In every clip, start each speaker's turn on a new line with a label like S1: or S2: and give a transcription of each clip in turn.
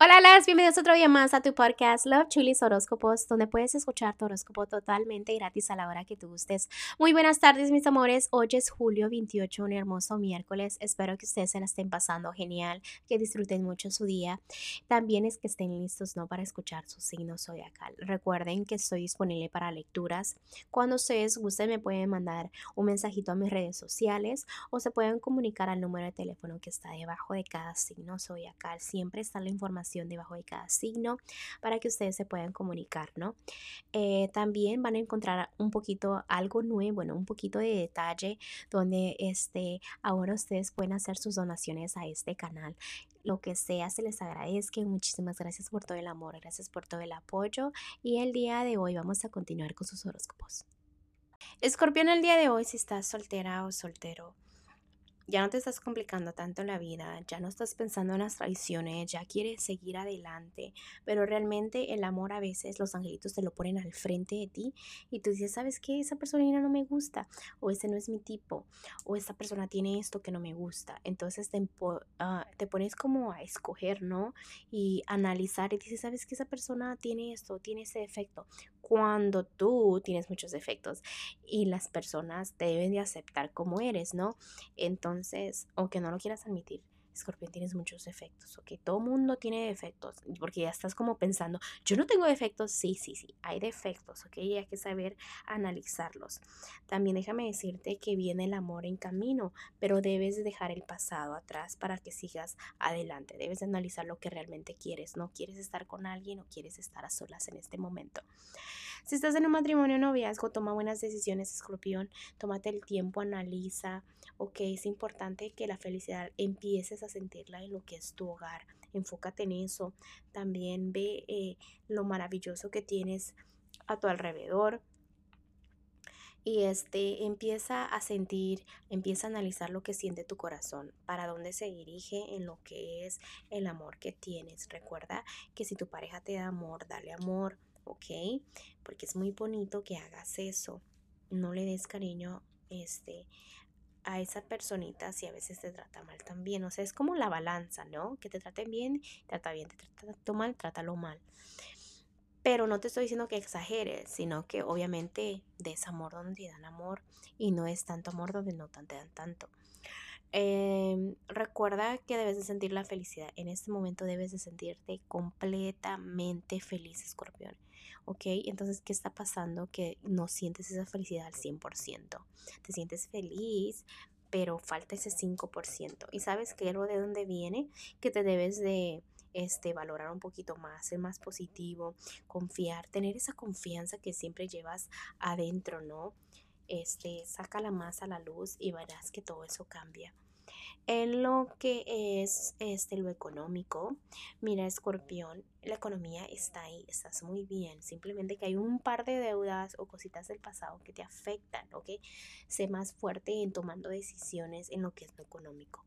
S1: Hola, las bienvenidos otro día más a tu podcast Love Chulis Horóscopos, donde puedes escuchar tu horóscopo totalmente gratis a la hora que tú gustes. Muy buenas tardes, mis amores. Hoy es julio 28, un hermoso miércoles. Espero que ustedes se la estén pasando genial, que disfruten mucho su día. También es que estén listos, ¿no? Para escuchar su signo zodiacal. Recuerden que estoy disponible para lecturas. Cuando ustedes gusten, me pueden mandar un mensajito a mis redes sociales o se pueden comunicar al número de teléfono que está debajo de cada signo zodiacal. Siempre está la información debajo de cada signo para que ustedes se puedan comunicar, ¿no? Eh, también van a encontrar un poquito algo nuevo, bueno, un poquito de detalle donde este, ahora ustedes pueden hacer sus donaciones a este canal lo que sea, se les agradezca. Muchísimas gracias por todo el amor, gracias por todo el apoyo. Y el día de hoy vamos a continuar con sus horóscopos. Escorpión, el día de hoy, si estás soltera o soltero, ya no te estás complicando tanto la vida, ya no estás pensando en las traiciones, ya quieres seguir adelante, pero realmente el amor a veces los angelitos te lo ponen al frente de ti y tú dices, ¿sabes qué? Esa persona no me gusta, o ese no es mi tipo, o esta persona tiene esto que no me gusta. Entonces te, ah, te pones como a escoger, ¿no? Y analizar y dices, ¿sabes qué? Esa persona tiene esto, tiene ese defecto. Cuando tú tienes muchos defectos y las personas te deben de aceptar como eres, ¿no? Entonces, aunque no lo quieras admitir, Escorpión tienes muchos defectos, ¿ok? Todo mundo tiene defectos, porque ya estás como pensando, yo no tengo defectos, sí, sí, sí, hay defectos, ¿ok? Y hay que saber analizarlos. También déjame decirte que viene el amor en camino, pero debes dejar el pasado atrás para que sigas adelante. Debes analizar lo que realmente quieres, ¿no? ¿Quieres estar con alguien o quieres estar a solas en este momento? Si estás en un matrimonio o noviazgo, toma buenas decisiones, escorpión. Tómate el tiempo, analiza. Ok, es importante que la felicidad empieces a sentirla en lo que es tu hogar. Enfócate en eso. También ve eh, lo maravilloso que tienes a tu alrededor y este empieza a sentir, empieza a analizar lo que siente tu corazón, para dónde se dirige en lo que es el amor que tienes. Recuerda que si tu pareja te da amor, dale amor. ¿Ok? Porque es muy bonito que hagas eso. No le des cariño este, a esa personita si a veces te trata mal también. O sea, es como la balanza, ¿no? Que te traten bien, trata bien, te trata mal, trátalo mal. Pero no te estoy diciendo que exageres, sino que obviamente des amor donde te dan amor y no es tanto amor donde no te dan tanto. Em, recuerda que debes de sentir la felicidad. En este momento debes de sentirte completamente feliz, escorpión. ¿Ok? Entonces, ¿qué está pasando? Que no sientes esa felicidad al 100%. Te sientes feliz, pero falta ese 5%. ¿Y sabes qué? Algo de dónde viene? Que te debes de este, valorar un poquito más, ser más positivo, confiar, tener esa confianza que siempre llevas adentro, ¿no? este, sácala más a la luz y verás que todo eso cambia. En lo que es este, lo económico, mira, escorpión, la economía está ahí, estás muy bien. Simplemente que hay un par de deudas o cositas del pasado que te afectan, ¿ok? Sé más fuerte en tomando decisiones en lo que es lo económico.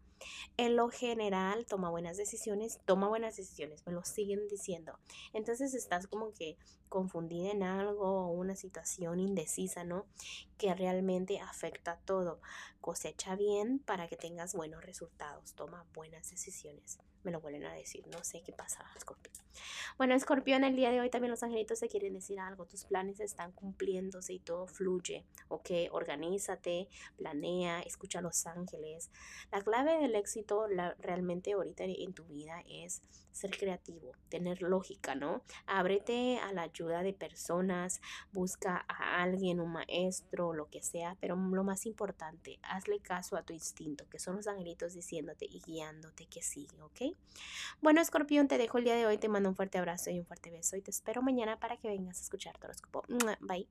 S1: En lo general, toma buenas decisiones, toma buenas decisiones, me lo siguen diciendo. Entonces estás como que confundida en algo o una situación indecisa, ¿no? Que realmente afecta todo. Cosecha bien para que tengas buenos resultados, toma buenas decisiones me lo vuelven a decir. No sé qué pasa, Escorpión. Bueno, Escorpión, el día de hoy también los angelitos se quieren decir algo. Tus planes están cumpliéndose y todo fluye. Ok, organízate, planea, escucha a los ángeles. La clave del éxito la, realmente ahorita en tu vida es ser creativo, tener lógica, ¿no? Ábrete a la ayuda de personas, busca a alguien, un maestro, lo que sea, pero lo más importante, hazle caso a tu instinto, que son los angelitos diciéndote y guiándote que sí, ¿ok? Bueno, escorpión, te dejo el día de hoy. Te mando un fuerte abrazo y un fuerte beso. Y te espero mañana para que vengas a escuchar tu horóscopo. Bye.